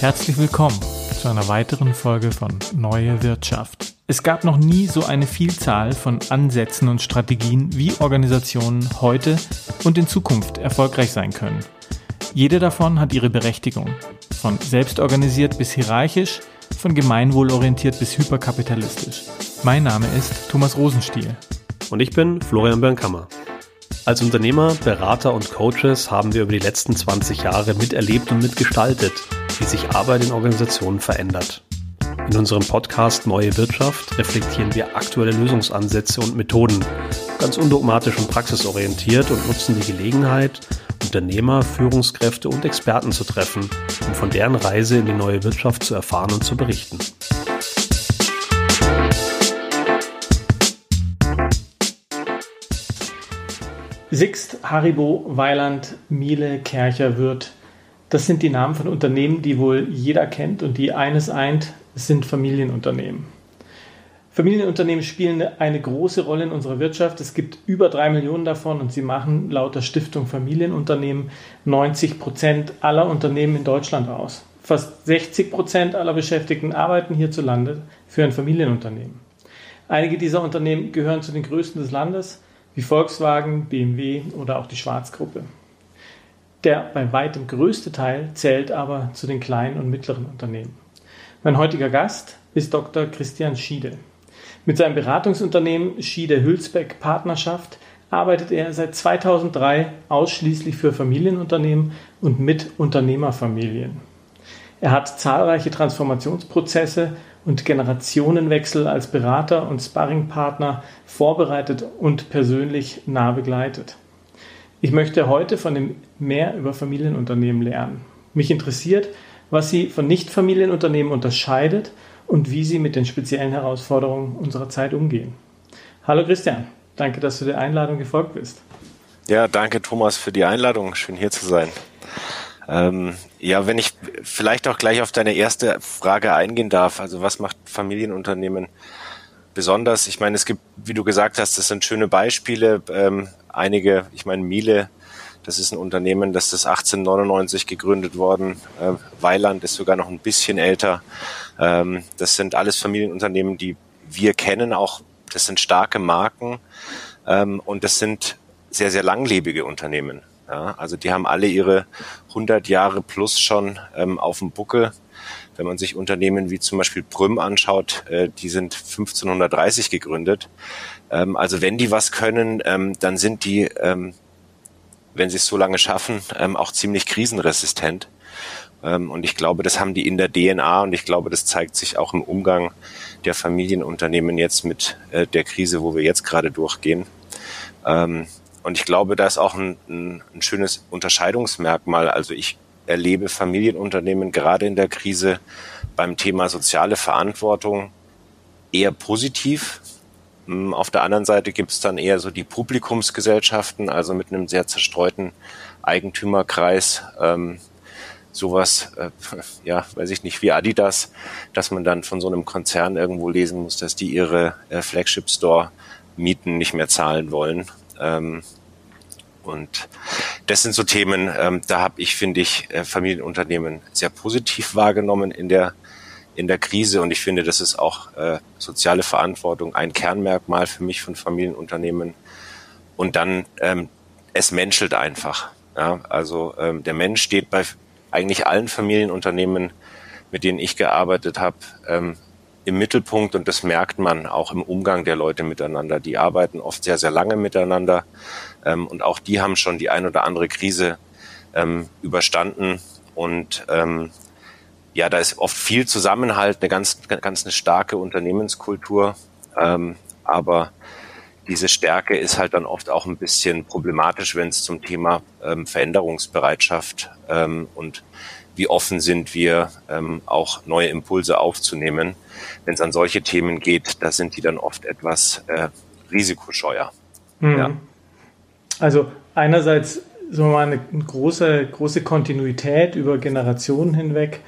Herzlich willkommen zu einer weiteren Folge von Neue Wirtschaft. Es gab noch nie so eine Vielzahl von Ansätzen und Strategien, wie Organisationen heute und in Zukunft erfolgreich sein können. Jede davon hat ihre Berechtigung. Von selbstorganisiert bis hierarchisch, von gemeinwohlorientiert bis hyperkapitalistisch. Mein Name ist Thomas Rosenstiel. Und ich bin Florian Bernkammer. Als Unternehmer, Berater und Coaches haben wir über die letzten 20 Jahre miterlebt und mitgestaltet, wie sich Arbeit in Organisationen verändert. In unserem Podcast Neue Wirtschaft reflektieren wir aktuelle Lösungsansätze und Methoden, ganz undogmatisch und praxisorientiert und nutzen die Gelegenheit, Unternehmer, Führungskräfte und Experten zu treffen, um von deren Reise in die neue Wirtschaft zu erfahren und zu berichten. Sixt, Haribo, Weiland, Miele, Kercher, Wirth. Das sind die Namen von Unternehmen, die wohl jeder kennt und die eines eint, sind Familienunternehmen. Familienunternehmen spielen eine große Rolle in unserer Wirtschaft. Es gibt über drei Millionen davon und sie machen laut der Stiftung Familienunternehmen 90 Prozent aller Unternehmen in Deutschland aus. Fast 60 Prozent aller Beschäftigten arbeiten hierzulande für ein Familienunternehmen. Einige dieser Unternehmen gehören zu den größten des Landes wie Volkswagen, BMW oder auch die Schwarzgruppe. Der bei weitem größte Teil zählt aber zu den kleinen und mittleren Unternehmen. Mein heutiger Gast ist Dr. Christian Schiede. Mit seinem Beratungsunternehmen Schiede Hülsbeck Partnerschaft arbeitet er seit 2003 ausschließlich für Familienunternehmen und mit Unternehmerfamilien. Er hat zahlreiche Transformationsprozesse und Generationenwechsel als Berater und Sparringpartner vorbereitet und persönlich nah begleitet. Ich möchte heute von ihm mehr über Familienunternehmen lernen. Mich interessiert, was sie von Nichtfamilienunternehmen unterscheidet und wie sie mit den speziellen Herausforderungen unserer Zeit umgehen. Hallo Christian, danke, dass du der Einladung gefolgt bist. Ja, danke Thomas für die Einladung. Schön hier zu sein. Ähm, ja, wenn ich vielleicht auch gleich auf deine erste Frage eingehen darf, also was macht Familienunternehmen besonders? Ich meine, es gibt, wie du gesagt hast, das sind schöne Beispiele. Ähm, einige, ich meine, Miele, das ist ein Unternehmen, das ist 1899 gegründet worden. Äh, Weiland ist sogar noch ein bisschen älter. Ähm, das sind alles Familienunternehmen, die wir kennen, auch das sind starke Marken ähm, und das sind sehr, sehr langlebige Unternehmen. Ja, also die haben alle ihre 100 Jahre plus schon ähm, auf dem Buckel. Wenn man sich Unternehmen wie zum Beispiel Prüm anschaut, äh, die sind 1530 gegründet. Ähm, also wenn die was können, ähm, dann sind die, ähm, wenn sie es so lange schaffen, ähm, auch ziemlich krisenresistent. Ähm, und ich glaube, das haben die in der DNA und ich glaube, das zeigt sich auch im Umgang der Familienunternehmen jetzt mit äh, der Krise, wo wir jetzt gerade durchgehen. Ähm, und ich glaube, da ist auch ein, ein, ein schönes Unterscheidungsmerkmal. Also ich erlebe Familienunternehmen gerade in der Krise beim Thema soziale Verantwortung eher positiv. Hm, auf der anderen Seite gibt es dann eher so die Publikumsgesellschaften, also mit einem sehr zerstreuten Eigentümerkreis. Ähm, sowas, äh, ja, weiß ich nicht, wie Adidas, dass man dann von so einem Konzern irgendwo lesen muss, dass die ihre äh, Flagship Store Mieten nicht mehr zahlen wollen. Ähm, und das sind so Themen, ähm, da habe ich, finde ich, äh, Familienunternehmen sehr positiv wahrgenommen in der in der Krise und ich finde, das ist auch äh, soziale Verantwortung ein Kernmerkmal für mich von Familienunternehmen. Und dann ähm, es menschelt einfach. Ja? Also ähm, der Mensch steht bei eigentlich allen Familienunternehmen, mit denen ich gearbeitet habe, ähm, im Mittelpunkt und das merkt man auch im Umgang der Leute miteinander. Die arbeiten oft sehr, sehr lange miteinander ähm, und auch die haben schon die ein oder andere Krise ähm, überstanden und ähm, ja, da ist oft viel Zusammenhalt, eine ganz, ganz eine starke Unternehmenskultur, ähm, aber diese Stärke ist halt dann oft auch ein bisschen problematisch, wenn es zum Thema ähm, Veränderungsbereitschaft ähm, und wie offen sind wir, ähm, auch neue Impulse aufzunehmen. Wenn es an solche Themen geht, da sind die dann oft etwas äh, risikoscheuer. Mhm. Ja. Also einerseits so mal eine große, große Kontinuität über Generationen hinweg,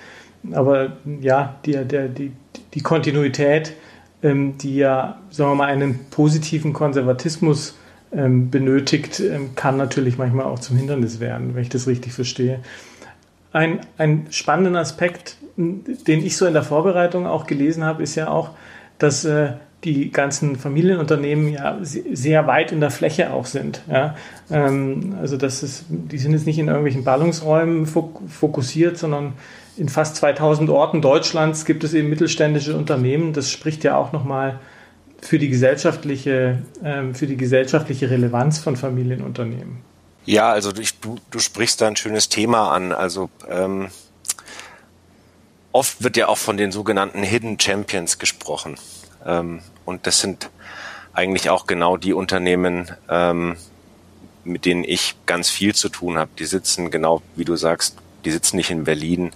aber ja, die, der, die, die Kontinuität, ähm, die ja, sagen wir mal, einen positiven Konservatismus ähm, benötigt, ähm, kann natürlich manchmal auch zum Hindernis werden, wenn ich das richtig verstehe. ein, ein spannenden Aspekt, den ich so in der Vorbereitung auch gelesen habe, ist ja auch, dass äh, die ganzen Familienunternehmen ja sehr weit in der Fläche auch sind. Ja? Ähm, also das ist, die sind jetzt nicht in irgendwelchen Ballungsräumen fokussiert, sondern in fast 2000 Orten Deutschlands gibt es eben mittelständische Unternehmen. Das spricht ja auch nochmal für die gesellschaftliche, ähm, für die gesellschaftliche Relevanz von Familienunternehmen. Ja, also du, du sprichst da ein schönes Thema an. Also ähm, oft wird ja auch von den sogenannten Hidden Champions gesprochen. Ähm, und das sind eigentlich auch genau die Unternehmen, ähm, mit denen ich ganz viel zu tun habe. Die sitzen genau, wie du sagst, die sitzen nicht in Berlin,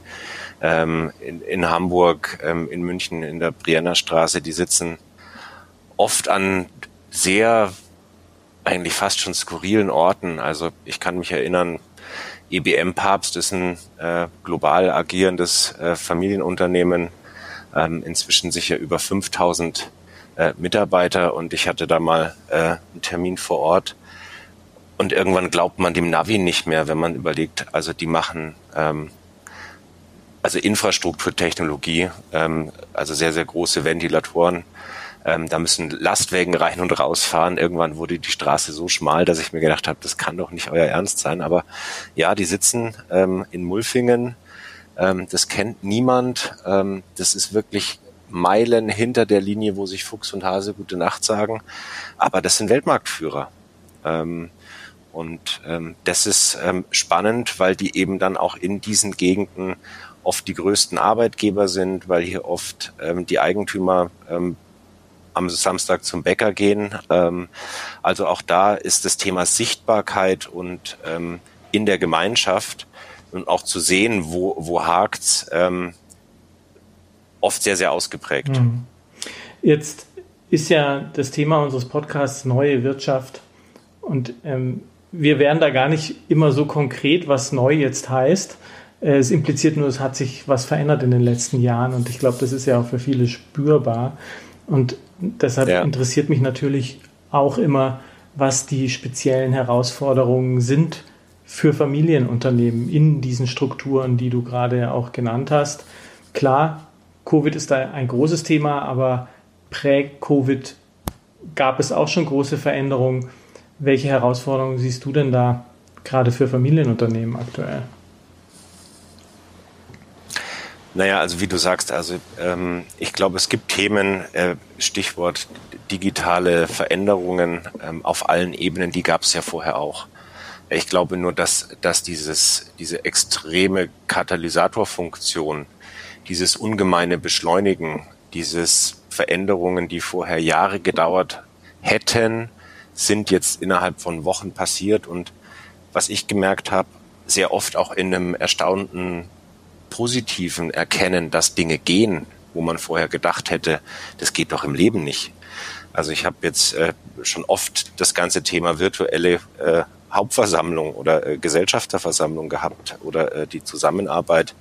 ähm, in, in, Hamburg, ähm, in München, in der Brienner Straße. Die sitzen oft an sehr, eigentlich fast schon skurrilen Orten. Also ich kann mich erinnern, EBM Papst ist ein äh, global agierendes äh, Familienunternehmen ähm, inzwischen sicher über 5000 äh, Mitarbeiter und ich hatte da mal äh, einen Termin vor Ort und irgendwann glaubt man dem Navi nicht mehr, wenn man überlegt, also die machen ähm, also Infrastrukturtechnologie, ähm, also sehr, sehr große Ventilatoren. Ähm, da müssen Lastwagen rein und rausfahren. Irgendwann wurde die Straße so schmal, dass ich mir gedacht habe, das kann doch nicht euer Ernst sein. Aber ja, die sitzen ähm, in Mulfingen ähm, das kennt niemand. Ähm, das ist wirklich Meilen hinter der Linie, wo sich Fuchs und Hase gute Nacht sagen. Aber das sind Weltmarktführer. Ähm, und ähm, das ist ähm, spannend, weil die eben dann auch in diesen Gegenden oft die größten Arbeitgeber sind, weil hier oft ähm, die Eigentümer ähm, am Samstag zum Bäcker gehen. Ähm, also auch da ist das Thema Sichtbarkeit und ähm, in der Gemeinschaft und auch zu sehen, wo, wo hakt's, ähm, oft sehr, sehr ausgeprägt. Mhm. Jetzt ist ja das Thema unseres Podcasts neue Wirtschaft und ähm, wir werden da gar nicht immer so konkret, was neu jetzt heißt. Äh, es impliziert nur, es hat sich was verändert in den letzten Jahren und ich glaube, das ist ja auch für viele spürbar. Und deshalb ja. interessiert mich natürlich auch immer, was die speziellen Herausforderungen sind für Familienunternehmen in diesen Strukturen, die du gerade auch genannt hast. Klar, Covid ist da ein großes Thema, aber prä-Covid gab es auch schon große Veränderungen. Welche Herausforderungen siehst du denn da gerade für Familienunternehmen aktuell? Naja, also wie du sagst, also ähm, ich glaube, es gibt Themen, äh, Stichwort digitale Veränderungen ähm, auf allen Ebenen, die gab es ja vorher auch. Ich glaube nur, dass, dass dieses, diese extreme Katalysatorfunktion, dieses ungemeine Beschleunigen, dieses Veränderungen, die vorher Jahre gedauert hätten, sind jetzt innerhalb von Wochen passiert und was ich gemerkt habe, sehr oft auch in einem erstaunten positiven Erkennen, dass Dinge gehen, wo man vorher gedacht hätte, das geht doch im Leben nicht. Also ich habe jetzt äh, schon oft das ganze Thema virtuelle äh, Hauptversammlung oder äh, Gesellschafterversammlung gehabt oder äh, die Zusammenarbeit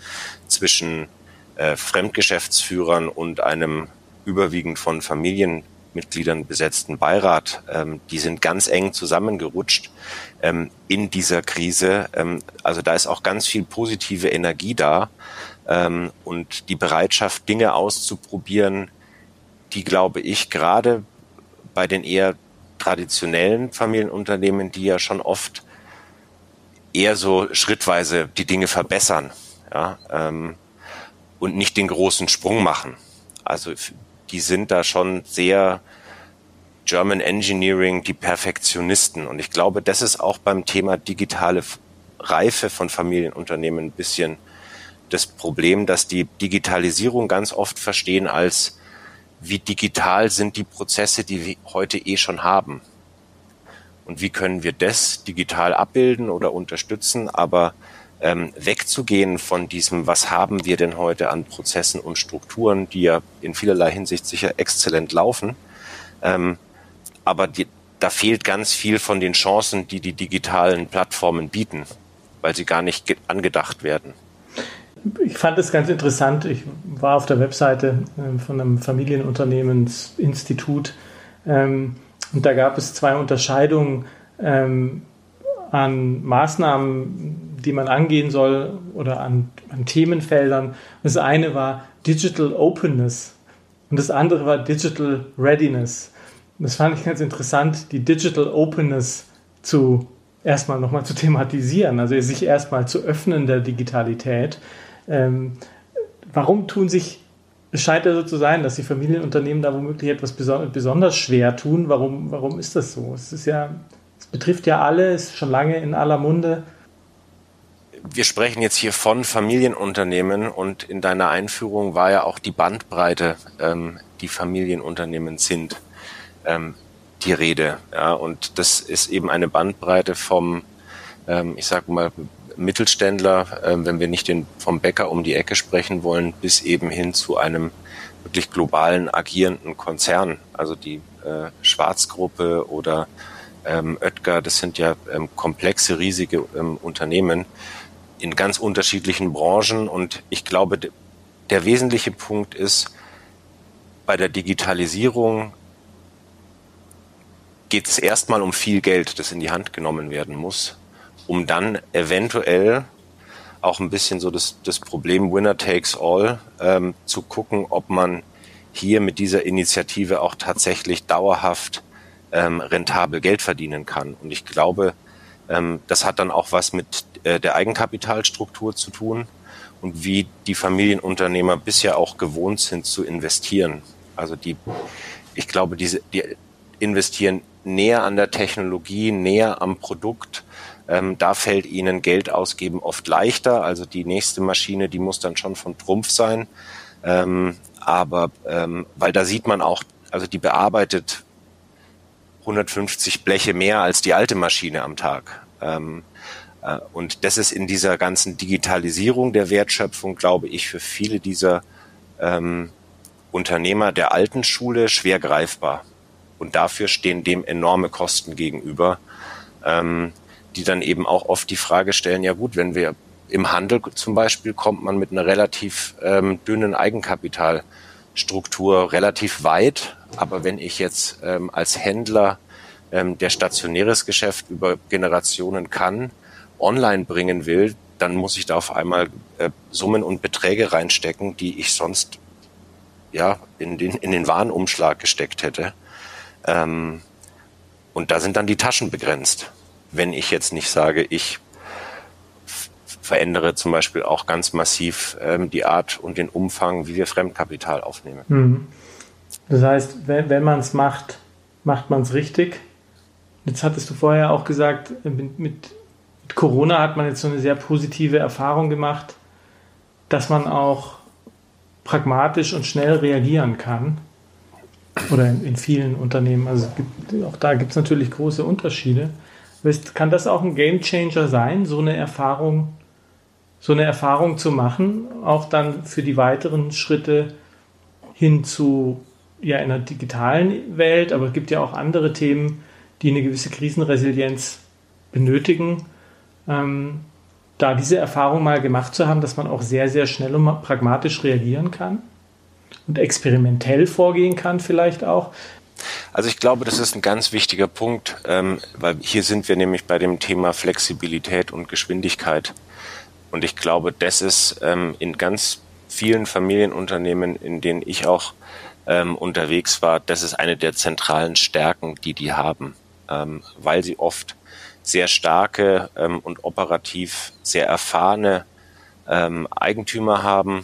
zwischen äh, Fremdgeschäftsführern und einem überwiegend von Familienmitgliedern besetzten Beirat. Ähm, die sind ganz eng zusammengerutscht ähm, in dieser Krise. Ähm, also da ist auch ganz viel positive Energie da ähm, und die Bereitschaft, Dinge auszuprobieren, die, glaube ich, gerade bei den eher traditionellen Familienunternehmen, die ja schon oft eher so schrittweise die Dinge verbessern ja, ähm, und nicht den großen Sprung machen. Also die sind da schon sehr German Engineering, die Perfektionisten. Und ich glaube, das ist auch beim Thema digitale Reife von Familienunternehmen ein bisschen das Problem, dass die Digitalisierung ganz oft verstehen als wie digital sind die Prozesse, die wir heute eh schon haben. Und wie können wir das digital abbilden oder unterstützen, aber ähm, wegzugehen von diesem, was haben wir denn heute an Prozessen und Strukturen, die ja in vielerlei Hinsicht sicher exzellent laufen, ähm, aber die, da fehlt ganz viel von den Chancen, die die digitalen Plattformen bieten, weil sie gar nicht angedacht werden ich fand es ganz interessant. Ich war auf der Webseite ähm, von einem Familienunternehmensinstitut ähm, und da gab es zwei Unterscheidungen ähm, an Maßnahmen, die man angehen soll oder an, an Themenfeldern. Das eine war Digital Openness und das andere war Digital Readiness. Das fand ich ganz interessant, die Digital Openness zu erstmal nochmal zu thematisieren, also sich erstmal zu öffnen der Digitalität. Ähm, warum tun sich, es scheint ja so zu sein, dass die Familienunternehmen da womöglich etwas besonders schwer tun. Warum, warum ist das so? Es ist ja, betrifft ja alle, ist schon lange in aller Munde. Wir sprechen jetzt hier von Familienunternehmen und in deiner Einführung war ja auch die Bandbreite, ähm, die Familienunternehmen sind. Ähm, die Rede. Ja, und das ist eben eine Bandbreite vom, ähm, ich sag mal, Mittelständler, äh, wenn wir nicht den, vom Bäcker um die Ecke sprechen wollen, bis eben hin zu einem wirklich globalen agierenden Konzern. Also die äh, Schwarzgruppe oder ähm, Oetker, das sind ja ähm, komplexe, riesige ähm, Unternehmen in ganz unterschiedlichen Branchen. Und ich glaube, der wesentliche Punkt ist, bei der Digitalisierung geht es erstmal um viel Geld, das in die Hand genommen werden muss, um dann eventuell auch ein bisschen so das, das Problem Winner takes all ähm, zu gucken, ob man hier mit dieser Initiative auch tatsächlich dauerhaft ähm, rentabel Geld verdienen kann. Und ich glaube, ähm, das hat dann auch was mit äh, der Eigenkapitalstruktur zu tun und wie die Familienunternehmer bisher auch gewohnt sind zu investieren. Also die, ich glaube, diese, die investieren näher an der Technologie, näher am Produkt. Ähm, da fällt ihnen Geld ausgeben oft leichter. Also die nächste Maschine, die muss dann schon von Trumpf sein. Ähm, aber ähm, weil da sieht man auch, also die bearbeitet 150 Bleche mehr als die alte Maschine am Tag. Ähm, äh, und das ist in dieser ganzen Digitalisierung der Wertschöpfung, glaube ich, für viele dieser ähm, Unternehmer der alten Schule schwer greifbar. Und dafür stehen dem enorme Kosten gegenüber, ähm, die dann eben auch oft die Frage stellen, ja gut, wenn wir im Handel zum Beispiel kommt man mit einer relativ ähm, dünnen Eigenkapitalstruktur relativ weit. Aber wenn ich jetzt ähm, als Händler ähm, der stationäres Geschäft über Generationen kann, online bringen will, dann muss ich da auf einmal äh, Summen und Beträge reinstecken, die ich sonst ja in den, in den Warenumschlag gesteckt hätte. Ähm, und da sind dann die Taschen begrenzt. Wenn ich jetzt nicht sage, ich verändere zum Beispiel auch ganz massiv ähm, die Art und den Umfang, wie wir Fremdkapital aufnehmen. Mhm. Das heißt, wenn, wenn man es macht, macht man es richtig. Jetzt hattest du vorher auch gesagt, mit, mit, Corona hat man jetzt so eine sehr positive Erfahrung gemacht, dass man auch pragmatisch und schnell reagieren kann. Oder in, in vielen Unternehmen. Also gibt, auch da gibt es natürlich große Unterschiede. Kann das auch ein Game Changer sein, so eine Erfahrung, so eine Erfahrung zu machen, auch dann für die weiteren Schritte hin zu ja in einer digitalen Welt, aber es gibt ja auch andere Themen, die eine gewisse Krisenresilienz benötigen. Ähm, da diese Erfahrung mal gemacht zu haben, dass man auch sehr, sehr schnell und pragmatisch reagieren kann? und experimentell vorgehen kann vielleicht auch? Also ich glaube, das ist ein ganz wichtiger Punkt, ähm, weil hier sind wir nämlich bei dem Thema Flexibilität und Geschwindigkeit. Und ich glaube, das ist ähm, in ganz vielen Familienunternehmen, in denen ich auch ähm, unterwegs war, das ist eine der zentralen Stärken, die die haben, ähm, weil sie oft sehr starke ähm, und operativ sehr erfahrene ähm, Eigentümer haben,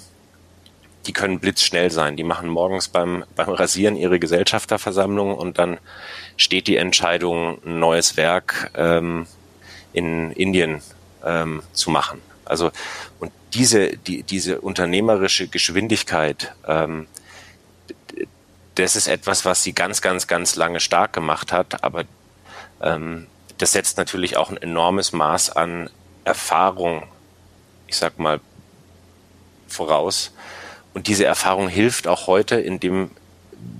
die können blitzschnell sein. Die machen morgens beim, beim Rasieren ihre Gesellschafterversammlung und dann steht die Entscheidung, ein neues Werk ähm, in Indien ähm, zu machen. Also und diese, die, diese unternehmerische Geschwindigkeit, ähm, das ist etwas, was sie ganz, ganz, ganz lange stark gemacht hat, aber ähm, das setzt natürlich auch ein enormes Maß an Erfahrung, ich sag mal, voraus, und diese Erfahrung hilft auch heute in dem,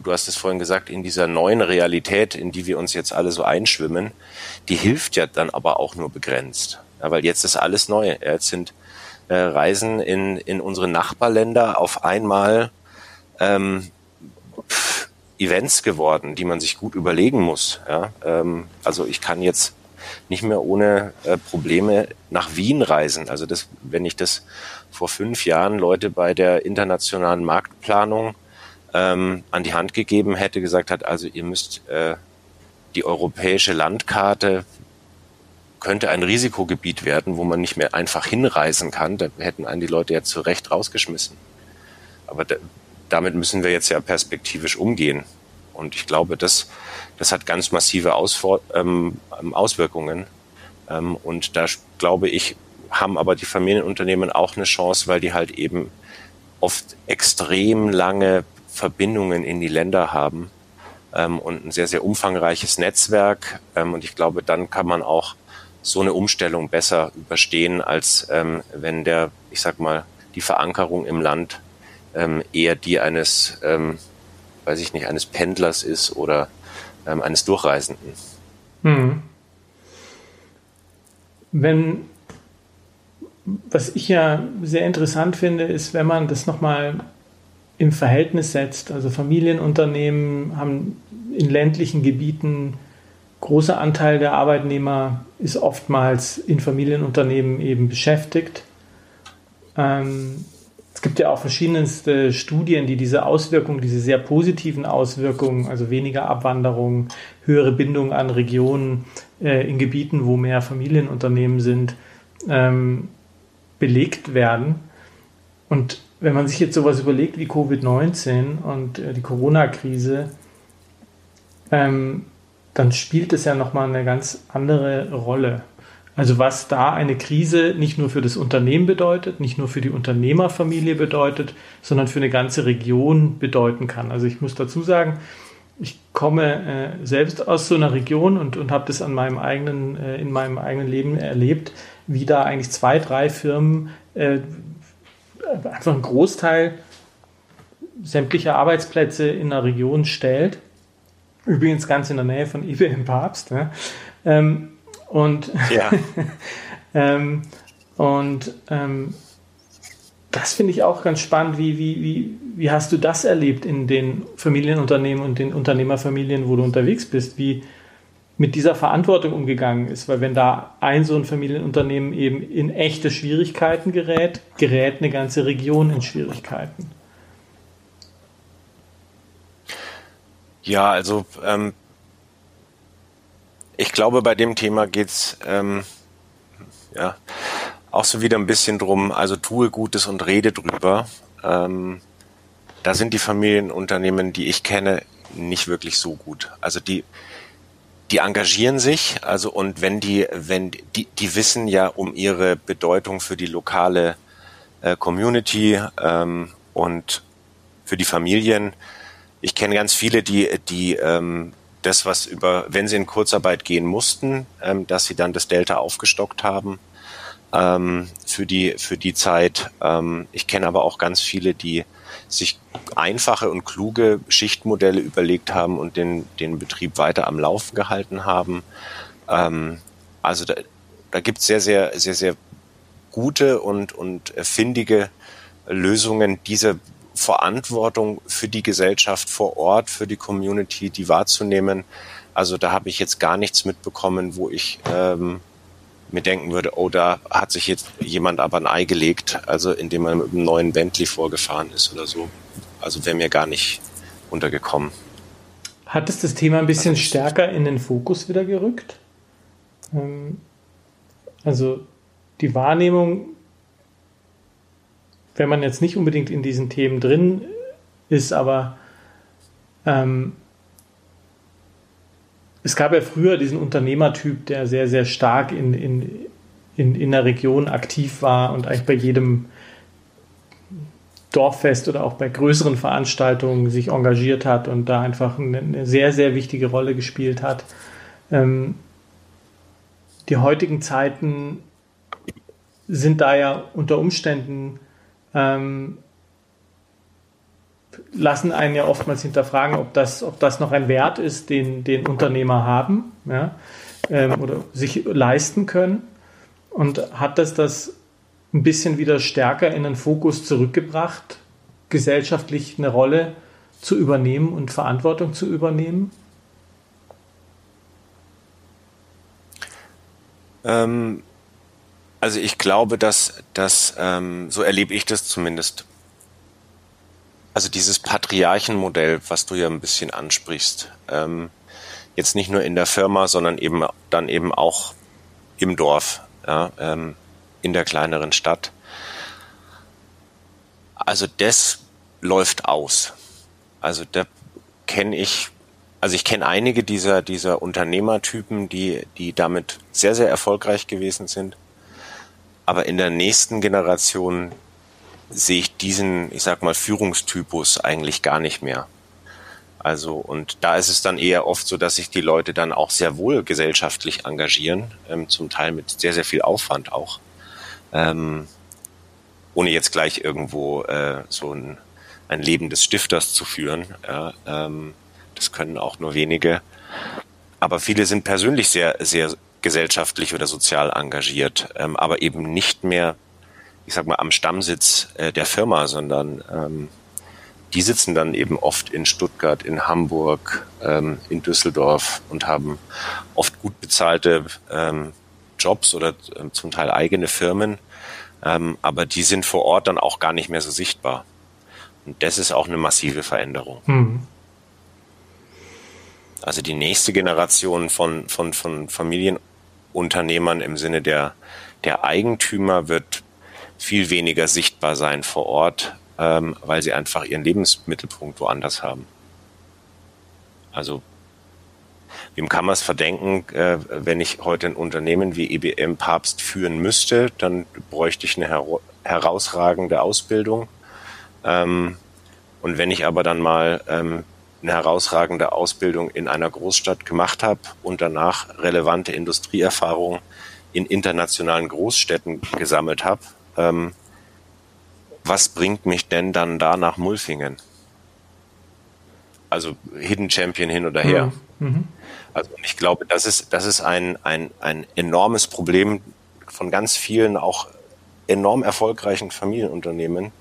du hast es vorhin gesagt, in dieser neuen Realität, in die wir uns jetzt alle so einschwimmen, die hilft ja dann aber auch nur begrenzt. Ja, weil jetzt ist alles neu. Ja, jetzt sind äh, Reisen in, in unsere Nachbarländer auf einmal ähm, pff, Events geworden, die man sich gut überlegen muss. Ja? Ähm, also ich kann jetzt nicht mehr ohne äh, Probleme nach Wien reisen. Also das, wenn ich das vor fünf Jahren Leute bei der internationalen Marktplanung ähm, an die Hand gegeben hätte, gesagt hat, also ihr müsst äh, die europäische Landkarte könnte ein Risikogebiet werden, wo man nicht mehr einfach hinreisen kann. Da hätten einen die Leute ja zu Recht rausgeschmissen. Aber da, damit müssen wir jetzt ja perspektivisch umgehen. Und ich glaube, das, das hat ganz massive Ausfor ähm, Auswirkungen. Ähm, und da glaube ich, haben aber die Familienunternehmen auch eine Chance, weil die halt eben oft extrem lange Verbindungen in die Länder haben ähm, und ein sehr, sehr umfangreiches Netzwerk. Ähm, und ich glaube, dann kann man auch so eine Umstellung besser überstehen, als ähm, wenn der, ich sag mal, die Verankerung im Land ähm, eher die eines, ähm, weiß ich nicht, eines Pendlers ist oder ähm, eines Durchreisenden. Hm. Wenn, was ich ja sehr interessant finde, ist, wenn man das nochmal im Verhältnis setzt. Also Familienunternehmen haben in ländlichen Gebieten großer Anteil der Arbeitnehmer ist oftmals in Familienunternehmen eben beschäftigt. Ähm, es gibt ja auch verschiedenste Studien, die diese Auswirkungen, diese sehr positiven Auswirkungen, also weniger Abwanderung, höhere Bindung an Regionen äh, in Gebieten, wo mehr Familienunternehmen sind, ähm, belegt werden. Und wenn man sich jetzt sowas überlegt wie Covid-19 und äh, die Corona-Krise, ähm, dann spielt es ja nochmal eine ganz andere Rolle. Also was da eine Krise nicht nur für das Unternehmen bedeutet, nicht nur für die Unternehmerfamilie bedeutet, sondern für eine ganze Region bedeuten kann. Also ich muss dazu sagen, ich komme äh, selbst aus so einer Region und, und habe das an meinem eigenen, äh, in meinem eigenen Leben erlebt, wie da eigentlich zwei, drei Firmen äh, einfach einen Großteil sämtlicher Arbeitsplätze in der Region stellt. Übrigens ganz in der Nähe von Ibe im Papst. Ne? Ähm, und ja. ähm, und ähm, das finde ich auch ganz spannend. Wie, wie, wie, wie hast du das erlebt in den Familienunternehmen und den Unternehmerfamilien, wo du unterwegs bist? Wie mit dieser Verantwortung umgegangen ist? Weil wenn da ein so ein Familienunternehmen eben in echte Schwierigkeiten gerät, gerät eine ganze Region in Schwierigkeiten. Ja, also ähm, ich glaube, bei dem Thema geht's ähm, ja auch so wieder ein bisschen drum, also tue Gutes und rede drüber. Ähm, da sind die Familienunternehmen, die ich kenne, nicht wirklich so gut. Also die, die engagieren sich, also und wenn die, wenn die, die wissen ja um ihre Bedeutung für die lokale äh, Community ähm, und für die Familien. Ich kenne ganz viele, die, die ähm, das, was über, wenn sie in Kurzarbeit gehen mussten, ähm, dass sie dann das Delta aufgestockt haben ähm, für die für die Zeit. Ähm, ich kenne aber auch ganz viele, die sich einfache und kluge Schichtmodelle überlegt haben und den den Betrieb weiter am Laufen gehalten haben. Ähm, also da, da gibt es sehr sehr sehr sehr gute und und findige Lösungen, diese Verantwortung für die Gesellschaft vor Ort, für die Community, die wahrzunehmen. Also da habe ich jetzt gar nichts mitbekommen, wo ich ähm, mir denken würde, oh, da hat sich jetzt jemand aber ein Ei gelegt, also indem man mit einem neuen Bentley vorgefahren ist oder so. Also wäre mir gar nicht untergekommen. Hat es das Thema ein bisschen also, stärker in den Fokus wieder gerückt? Ähm, also die Wahrnehmung wenn man jetzt nicht unbedingt in diesen Themen drin ist, aber ähm, es gab ja früher diesen Unternehmertyp, der sehr, sehr stark in, in, in, in der Region aktiv war und eigentlich bei jedem Dorffest oder auch bei größeren Veranstaltungen sich engagiert hat und da einfach eine, sehr, sehr wichtige Rolle gespielt hat. Ähm, die heutigen Zeiten sind da ja unter Umständen ähm, lassen einen ja oftmals hinterfragen, ob das, ob das noch ein Wert ist, den, den Unternehmer haben ja, ähm, oder sich leisten können. Und hat das das ein bisschen wieder stärker in den Fokus zurückgebracht, gesellschaftlich eine Rolle zu übernehmen und Verantwortung zu übernehmen? Ähm, also ich glaube, dass, dass ähm, so erlebe ich das zumindest. Also dieses Patriarchenmodell, was du ja ein bisschen ansprichst, ähm, jetzt nicht nur in der Firma, sondern eben dann eben auch im Dorf, ja, ähm, in der kleineren Stadt. Also das läuft aus. Also da kenne ich, also ich kenne einige dieser, dieser Unternehmertypen, die, die damit sehr, sehr erfolgreich gewesen sind. Aber in der nächsten Generation sehe ich diesen, ich sag mal, Führungstypus eigentlich gar nicht mehr. Also, und da ist es dann eher oft so, dass sich die Leute dann auch sehr wohl gesellschaftlich engagieren, ähm, zum Teil mit sehr, sehr viel Aufwand auch. Ähm, ohne jetzt gleich irgendwo äh, so ein, ein Leben des Stifters zu führen. Ja, ähm, das können auch nur wenige. Aber viele sind persönlich sehr, sehr gesellschaftlich oder sozial engagiert, ähm, aber eben nicht mehr, ich sag mal, am Stammsitz äh, der Firma, sondern ähm, die sitzen dann eben oft in Stuttgart, in Hamburg, ähm, in Düsseldorf und haben oft gut bezahlte ähm, Jobs oder äh, zum Teil eigene Firmen, ähm, aber die sind vor Ort dann auch gar nicht mehr so sichtbar. Und das ist auch eine massive Veränderung. Mhm. Also die nächste Generation von, von, von Familienunternehmern im Sinne der, der Eigentümer wird viel weniger sichtbar sein vor Ort, ähm, weil sie einfach ihren Lebensmittelpunkt woanders haben. Also Wem kann man es verdenken, äh, wenn ich heute ein Unternehmen wie IBM Papst führen müsste, dann bräuchte ich eine her herausragende Ausbildung. Ähm, und wenn ich aber dann mal ähm, eine herausragende Ausbildung in einer Großstadt gemacht habe und danach relevante Industrieerfahrung in internationalen Großstädten gesammelt habe, ähm, was bringt mich denn dann da nach Mulfingen? Also Hidden Champion hin oder her. Mhm. Also ich glaube, das ist, das ist ein, ein, ein enormes Problem von ganz vielen auch enorm erfolgreichen Familienunternehmen.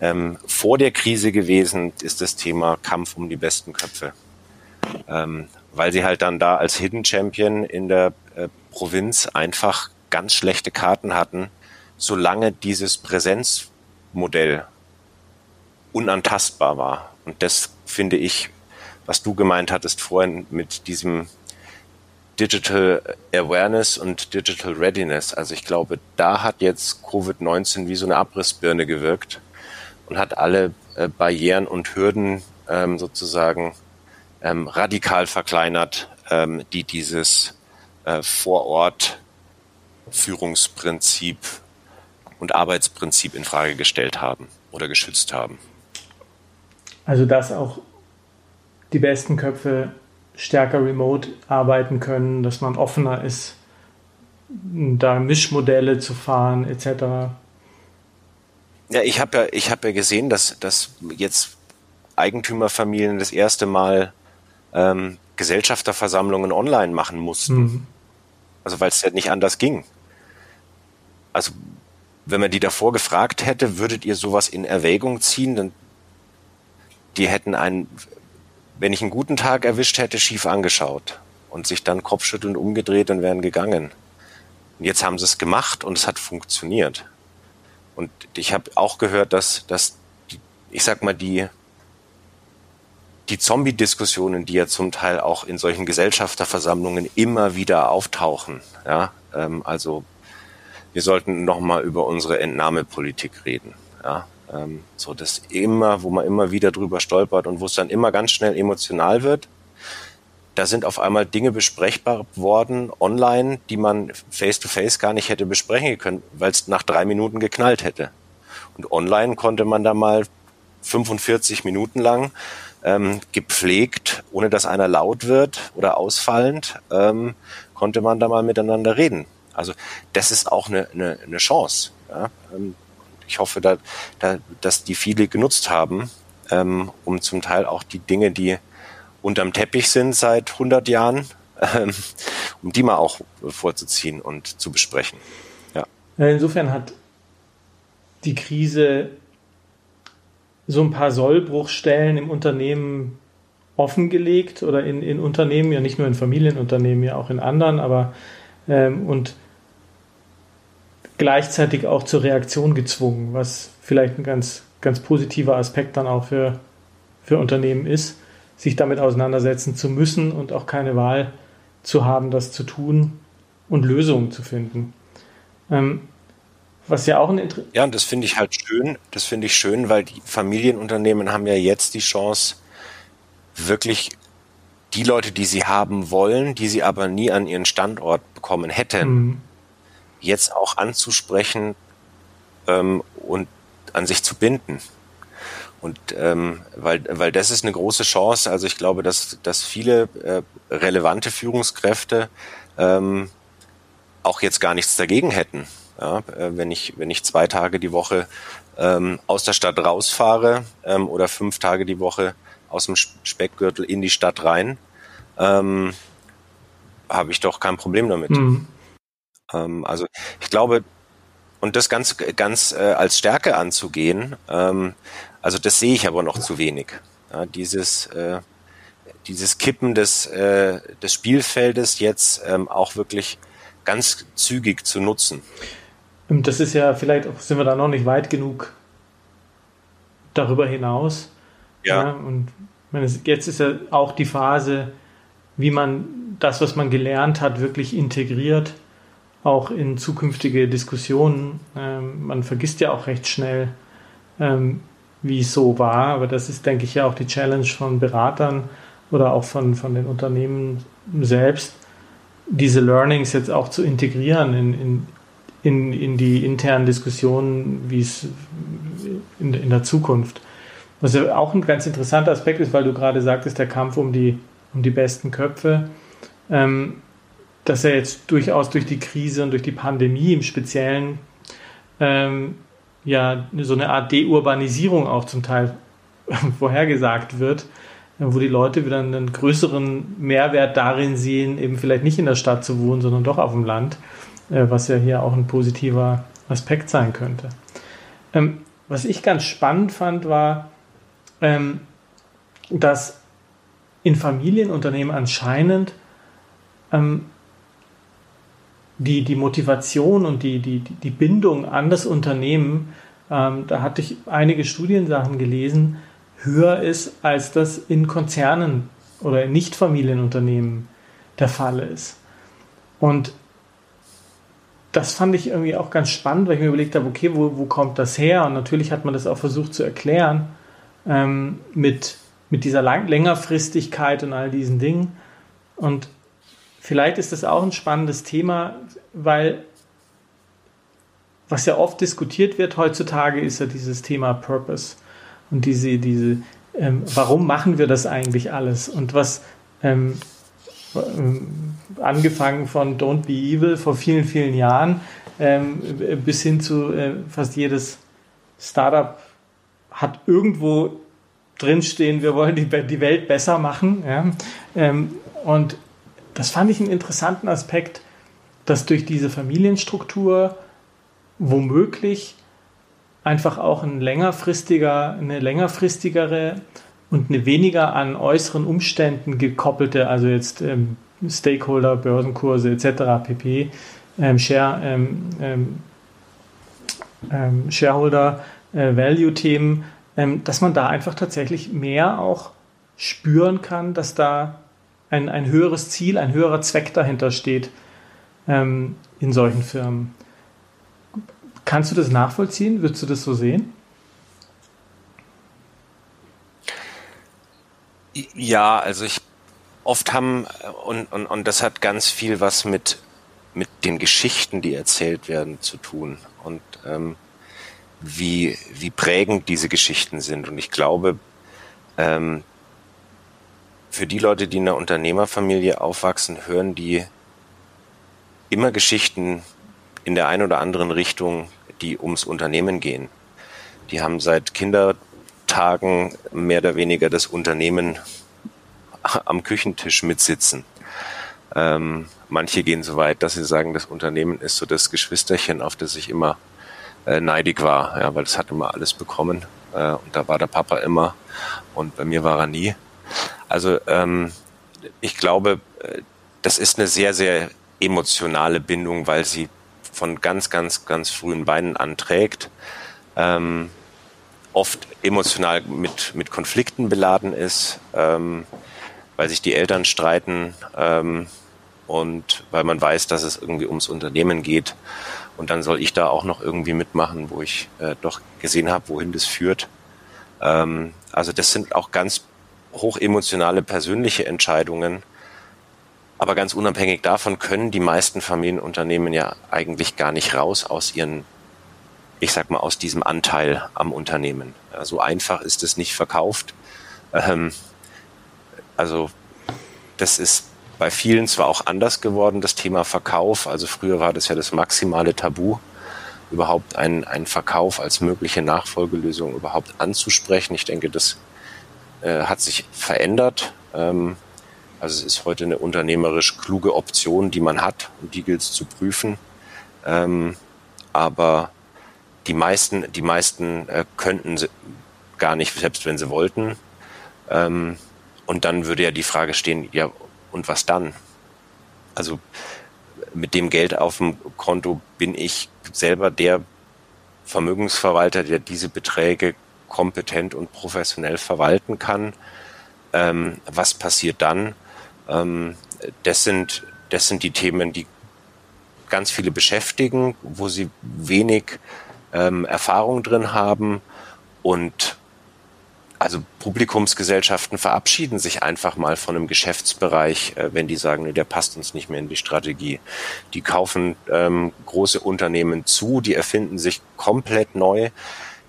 Ähm, vor der Krise gewesen ist das Thema Kampf um die besten Köpfe. Ähm, weil sie halt dann da als Hidden Champion in der äh, Provinz einfach ganz schlechte Karten hatten, solange dieses Präsenzmodell unantastbar war. Und das finde ich was du gemeint hattest vorhin mit diesem Digital Awareness und Digital Readiness. Also ich glaube, da hat jetzt Covid-19 wie so eine Abrissbirne gewirkt und hat alle äh, Barrieren und Hürden ähm, sozusagen ähm, radikal verkleinert, ähm, die dieses äh, Vorort Führungsprinzip und Arbeitsprinzip in Frage gestellt haben oder geschützt haben. Also dass auch die besten Köpfe stärker remote arbeiten können, dass man offener ist, da Mischmodelle zu fahren etc. Ja, ich habe ja, ich habe ja gesehen, dass, dass jetzt Eigentümerfamilien das erste Mal ähm, Gesellschafterversammlungen online machen mussten. Mhm. Also weil es ja nicht anders ging. Also wenn man die davor gefragt hätte, würdet ihr sowas in Erwägung ziehen, dann die hätten einen wenn ich einen guten Tag erwischt hätte, schief angeschaut und sich dann kopfschüttelnd umgedreht und wären gegangen. Und jetzt haben sie es gemacht und es hat funktioniert. Und ich habe auch gehört, dass, dass ich sag mal, die, die Zombie-Diskussionen, die ja zum Teil auch in solchen Gesellschafterversammlungen immer wieder auftauchen, ja, ähm, also wir sollten nochmal über unsere Entnahmepolitik reden, ja, ähm, so das immer, wo man immer wieder drüber stolpert und wo es dann immer ganz schnell emotional wird. Da sind auf einmal Dinge besprechbar worden online, die man face to face gar nicht hätte besprechen können, weil es nach drei Minuten geknallt hätte. Und online konnte man da mal 45 Minuten lang ähm, gepflegt, ohne dass einer laut wird oder ausfallend, ähm, konnte man da mal miteinander reden. Also das ist auch eine, eine, eine Chance. Ja? Ähm, ich hoffe, da, da, dass die viele genutzt haben, ähm, um zum Teil auch die Dinge, die unterm Teppich sind seit 100 Jahren, ähm, um die mal auch vorzuziehen und zu besprechen. Ja. Insofern hat die Krise so ein paar Sollbruchstellen im Unternehmen offengelegt oder in, in Unternehmen, ja nicht nur in Familienunternehmen, ja auch in anderen, aber ähm, und gleichzeitig auch zur Reaktion gezwungen, was vielleicht ein ganz, ganz positiver Aspekt dann auch für, für Unternehmen ist, sich damit auseinandersetzen zu müssen und auch keine Wahl zu haben, das zu tun und Lösungen zu finden. Ähm, was ja auch ein Inter Ja, und das finde ich halt schön. Das finde ich schön, weil die Familienunternehmen haben ja jetzt die Chance, wirklich die Leute, die sie haben wollen, die sie aber nie an ihren Standort bekommen hätten, mhm. jetzt auch anzusprechen ähm, und an sich zu binden. Und ähm, weil, weil das ist eine große Chance. Also ich glaube, dass, dass viele äh, relevante Führungskräfte ähm, auch jetzt gar nichts dagegen hätten. Ja, äh, wenn ich wenn ich zwei Tage die Woche ähm, aus der Stadt rausfahre ähm, oder fünf Tage die Woche aus dem Speckgürtel in die Stadt rein, ähm, habe ich doch kein Problem damit. Mhm. Ähm, also ich glaube, und das ganz ganz äh, als Stärke anzugehen, ähm, also das sehe ich aber noch zu wenig. Ja, dieses äh, dieses Kippen des äh, des Spielfeldes jetzt ähm, auch wirklich ganz zügig zu nutzen. Das ist ja, vielleicht sind wir da noch nicht weit genug darüber hinaus. Ja. ja und jetzt ist ja auch die Phase, wie man das, was man gelernt hat, wirklich integriert, auch in zukünftige Diskussionen. Ähm, man vergisst ja auch recht schnell, ähm, wie es so war, aber das ist, denke ich, ja auch die Challenge von Beratern oder auch von, von den Unternehmen selbst, diese Learnings jetzt auch zu integrieren in, in, in, in die internen Diskussionen, wie es in, in der Zukunft. Was ja auch ein ganz interessanter Aspekt ist, weil du gerade sagtest, der Kampf um die, um die besten Köpfe, ähm, dass er jetzt durchaus durch die Krise und durch die Pandemie im Speziellen ähm, ja so eine Art Deurbanisierung auch zum Teil vorhergesagt wird, wo die Leute wieder einen größeren Mehrwert darin sehen, eben vielleicht nicht in der Stadt zu wohnen, sondern doch auf dem Land, äh, was ja hier auch ein positiver Aspekt sein könnte. Ähm, was ich ganz spannend fand, war, ähm, dass in Familienunternehmen anscheinend ähm, die, die Motivation und die, die, die Bindung an das Unternehmen, ähm, da hatte ich einige Studiensachen gelesen, höher ist, als das in Konzernen oder in Nichtfamilienunternehmen der Fall ist. Und das fand ich irgendwie auch ganz spannend, weil ich mir überlegt habe, okay, wo, wo kommt das her? Und natürlich hat man das auch versucht zu erklären ähm, mit, mit dieser Lang Längerfristigkeit und all diesen Dingen. Und vielleicht ist das auch ein spannendes Thema, weil was ja oft diskutiert wird heutzutage, ist ja dieses Thema Purpose und diese, diese ähm, warum machen wir das eigentlich alles? Und was ähm, ähm, angefangen von Don't Be Evil vor vielen, vielen Jahren ähm, bis hin zu äh, fast jedes Startup hat irgendwo drinstehen, wir wollen die, die Welt besser machen. Ja? Ähm, und das fand ich einen interessanten Aspekt, dass durch diese Familienstruktur womöglich einfach auch ein längerfristiger, eine längerfristigere und eine weniger an äußeren Umständen gekoppelte, also jetzt ähm, Stakeholder, Börsenkurse etc. pp. Ähm, Share, ähm, ähm, ähm Shareholder äh, Value Themen, ähm, dass man da einfach tatsächlich mehr auch spüren kann, dass da ein, ein höheres Ziel, ein höherer Zweck dahinter steht in solchen Firmen. Kannst du das nachvollziehen? Würdest du das so sehen? Ja, also ich oft haben und, und, und das hat ganz viel was mit mit den Geschichten, die erzählt werden, zu tun und ähm, wie wie prägend diese Geschichten sind. Und ich glaube, ähm, für die Leute, die in einer Unternehmerfamilie aufwachsen, hören die immer Geschichten in der einen oder anderen Richtung, die ums Unternehmen gehen. Die haben seit Kindertagen mehr oder weniger das Unternehmen am Küchentisch mitsitzen. Ähm, manche gehen so weit, dass sie sagen, das Unternehmen ist so das Geschwisterchen, auf das ich immer äh, neidig war, ja, weil es hat immer alles bekommen äh, und da war der Papa immer und bei mir war er nie. Also ähm, ich glaube, äh, das ist eine sehr, sehr emotionale Bindung, weil sie von ganz, ganz, ganz frühen Beinen anträgt, ähm, oft emotional mit, mit Konflikten beladen ist, ähm, weil sich die Eltern streiten ähm, und weil man weiß, dass es irgendwie ums Unternehmen geht. Und dann soll ich da auch noch irgendwie mitmachen, wo ich äh, doch gesehen habe, wohin das führt. Ähm, also das sind auch ganz hochemotionale persönliche Entscheidungen. Aber ganz unabhängig davon können die meisten Familienunternehmen ja eigentlich gar nicht raus aus ihren, ich sag mal, aus diesem Anteil am Unternehmen. So einfach ist es nicht verkauft. Ähm, also das ist bei vielen zwar auch anders geworden, das Thema Verkauf. Also früher war das ja das maximale Tabu, überhaupt einen, einen Verkauf als mögliche Nachfolgelösung überhaupt anzusprechen. Ich denke, das äh, hat sich verändert. Ähm, also es ist heute eine unternehmerisch kluge Option, die man hat und die gilt es zu prüfen. Ähm, aber die meisten, die meisten äh, könnten gar nicht, selbst wenn sie wollten. Ähm, und dann würde ja die Frage stehen, ja, und was dann? Also mit dem Geld auf dem Konto bin ich selber der Vermögensverwalter, der diese Beträge kompetent und professionell verwalten kann. Ähm, was passiert dann? Ähm, das, sind, das sind die Themen, die ganz viele beschäftigen, wo sie wenig ähm, Erfahrung drin haben und also Publikumsgesellschaften verabschieden sich einfach mal von einem Geschäftsbereich, äh, wenn die sagen, nee, der passt uns nicht mehr in die Strategie. Die kaufen ähm, große Unternehmen zu, die erfinden sich komplett neu.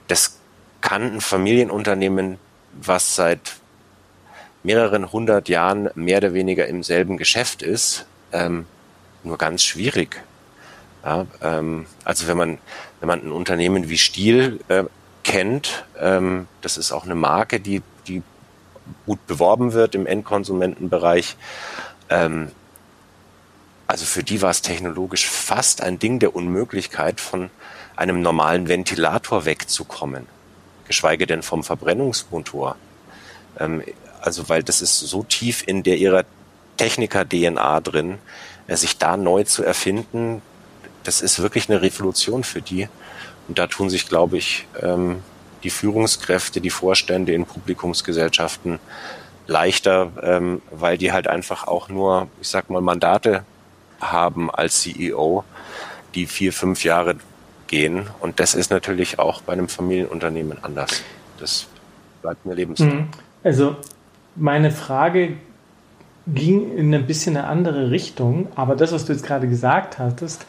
Das kann ein Familienunternehmen, was seit mehreren hundert Jahren mehr oder weniger im selben Geschäft ist, ähm, nur ganz schwierig. Ja, ähm, also wenn man, wenn man ein Unternehmen wie Stiel äh, kennt. Ähm, das ist auch eine Marke, die, die gut beworben wird im Endkonsumentenbereich. Ähm, also für die war es technologisch fast ein Ding der Unmöglichkeit, von einem normalen Ventilator wegzukommen, geschweige denn vom Verbrennungsmotor. Ähm, also weil das ist so tief in der ihrer Techniker-DNA drin, äh, sich da neu zu erfinden, das ist wirklich eine Revolution für die. Und da tun sich, glaube ich, ähm, die Führungskräfte, die Vorstände in Publikumsgesellschaften leichter, ähm, weil die halt einfach auch nur, ich sag mal, Mandate haben als CEO, die vier, fünf Jahre gehen. Und das ist natürlich auch bei einem Familienunternehmen anders. Das bleibt mir lebenslang. Mhm. Also meine Frage ging in ein bisschen eine andere Richtung, aber das, was du jetzt gerade gesagt hattest,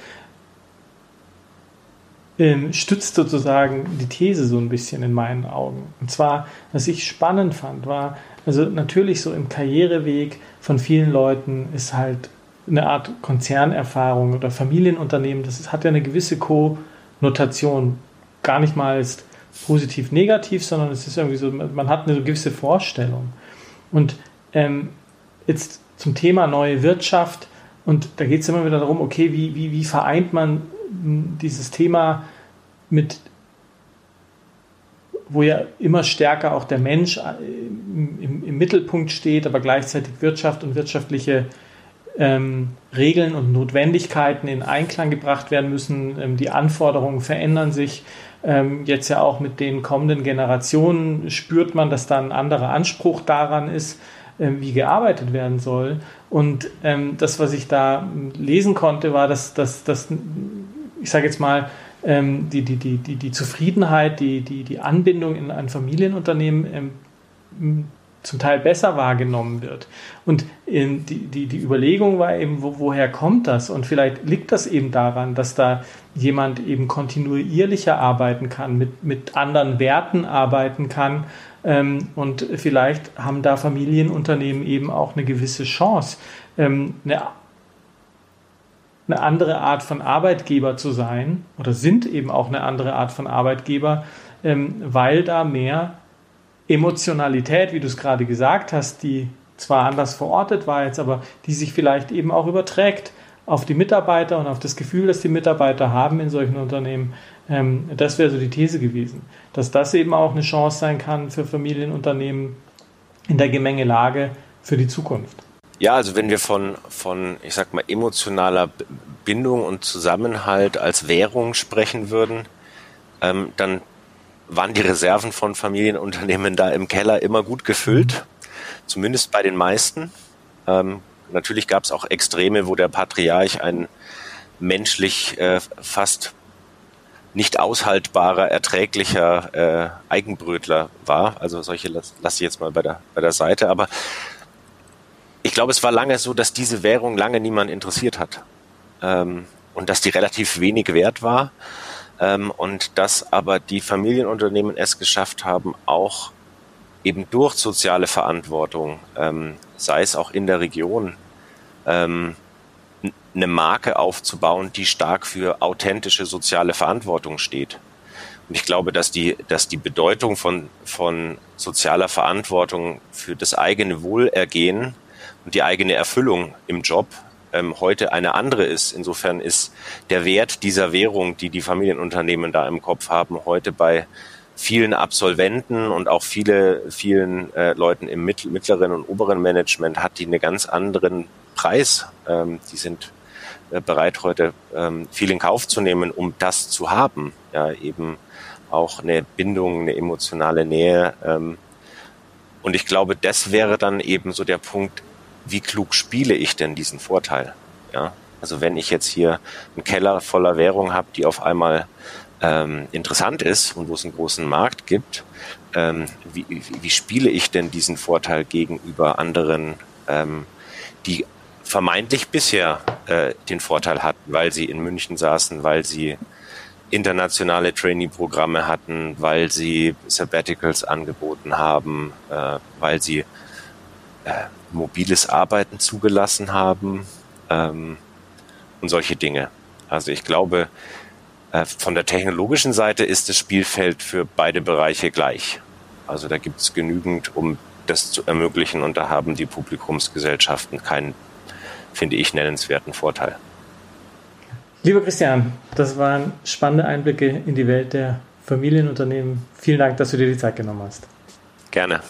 ähm, stützt sozusagen die These so ein bisschen in meinen Augen. Und zwar, was ich spannend fand, war, also natürlich so im Karriereweg von vielen Leuten ist halt eine Art Konzernerfahrung oder Familienunternehmen, das hat ja eine gewisse Konnotation, gar nicht mal ist positiv negativ, sondern es ist irgendwie so, man hat eine gewisse Vorstellung. Und ähm, jetzt zum Thema neue Wirtschaft, und da geht es immer wieder darum, okay, wie, wie, wie vereint man dieses Thema mit, wo ja immer stärker auch der Mensch äh, im, im Mittelpunkt steht, aber gleichzeitig Wirtschaft und wirtschaftliche ähm, Regeln und Notwendigkeiten in Einklang gebracht werden müssen. Ähm, die Anforderungen verändern sich. Ähm, jetzt ja auch mit den kommenden Generationen spürt man, dass da ein anderer Anspruch daran ist, äh, wie gearbeitet werden soll. Und ähm, das, was ich da lesen konnte, war, dass, dass, dass ich sage jetzt mal, ähm, die, die, die, die, Zufriedenheit, die, die, die Anbindung in ein Familienunternehmen ähm, zum Teil besser wahrgenommen wird. Und ähm, die, die, die Überlegung war eben, wo, woher kommt das? Und vielleicht liegt das eben daran, dass da jemand eben kontinuierlicher arbeiten kann, mit, mit anderen Werten arbeiten kann. Ähm, und vielleicht haben da Familienunternehmen eben auch eine gewisse Chance, ähm, eine eine andere Art von Arbeitgeber zu sein oder sind eben auch eine andere Art von Arbeitgeber, ähm, weil da mehr Emotionalität, wie du es gerade gesagt hast, die zwar anders verortet war jetzt, aber die sich vielleicht eben auch überträgt auf die Mitarbeiter und auf das Gefühl, das die Mitarbeiter haben in solchen Unternehmen. Ähm, das wäre so die These gewesen, dass das eben auch eine Chance sein kann für Familienunternehmen in der Gemengelage für die Zukunft. Ja, also wenn wir von, von, ich sag mal, emotionaler Bindung und Zusammenhalt als Währung sprechen würden, ähm, dann waren die Reserven von Familienunternehmen da im Keller immer gut gefüllt, zumindest bei den meisten. Ähm, natürlich gab es auch Extreme, wo der Patriarch ein menschlich äh, fast nicht aushaltbarer, erträglicher äh, Eigenbrötler war. Also solche lasse lass ich jetzt mal bei der, bei der Seite. Aber ich glaube, es war lange so, dass diese Währung lange niemand interessiert hat. Ähm, und dass die relativ wenig wert war. Ähm, und dass aber die Familienunternehmen es geschafft haben, auch eben durch soziale Verantwortung, ähm, sei es auch in der Region, ähm, eine Marke aufzubauen, die stark für authentische soziale Verantwortung steht. Und ich glaube, dass die, dass die Bedeutung von, von sozialer Verantwortung für das eigene Wohlergehen und die eigene Erfüllung im Job ähm, heute eine andere ist. Insofern ist der Wert dieser Währung, die die Familienunternehmen da im Kopf haben, heute bei vielen Absolventen und auch viele, vielen äh, Leuten im mittleren und oberen Management hat die einen ganz anderen Preis. Ähm, die sind äh, bereit, heute ähm, viel in Kauf zu nehmen, um das zu haben. Ja, eben auch eine Bindung, eine emotionale Nähe. Ähm, und ich glaube, das wäre dann eben so der Punkt, wie klug spiele ich denn diesen Vorteil? Ja, also wenn ich jetzt hier einen Keller voller Währung habe, die auf einmal ähm, interessant ist und wo es einen großen Markt gibt, ähm, wie, wie, wie spiele ich denn diesen Vorteil gegenüber anderen, ähm, die vermeintlich bisher äh, den Vorteil hatten, weil sie in München saßen, weil sie internationale Trainee-Programme hatten, weil sie Sabbaticals angeboten haben, äh, weil sie äh, mobiles Arbeiten zugelassen haben ähm, und solche Dinge. Also ich glaube, äh, von der technologischen Seite ist das Spielfeld für beide Bereiche gleich. Also da gibt es genügend, um das zu ermöglichen und da haben die Publikumsgesellschaften keinen finde ich, nennenswerten Vorteil. Lieber Christian, das waren spannende Einblicke in die Welt der Familienunternehmen. Vielen Dank, dass du dir die Zeit genommen hast. Gerne.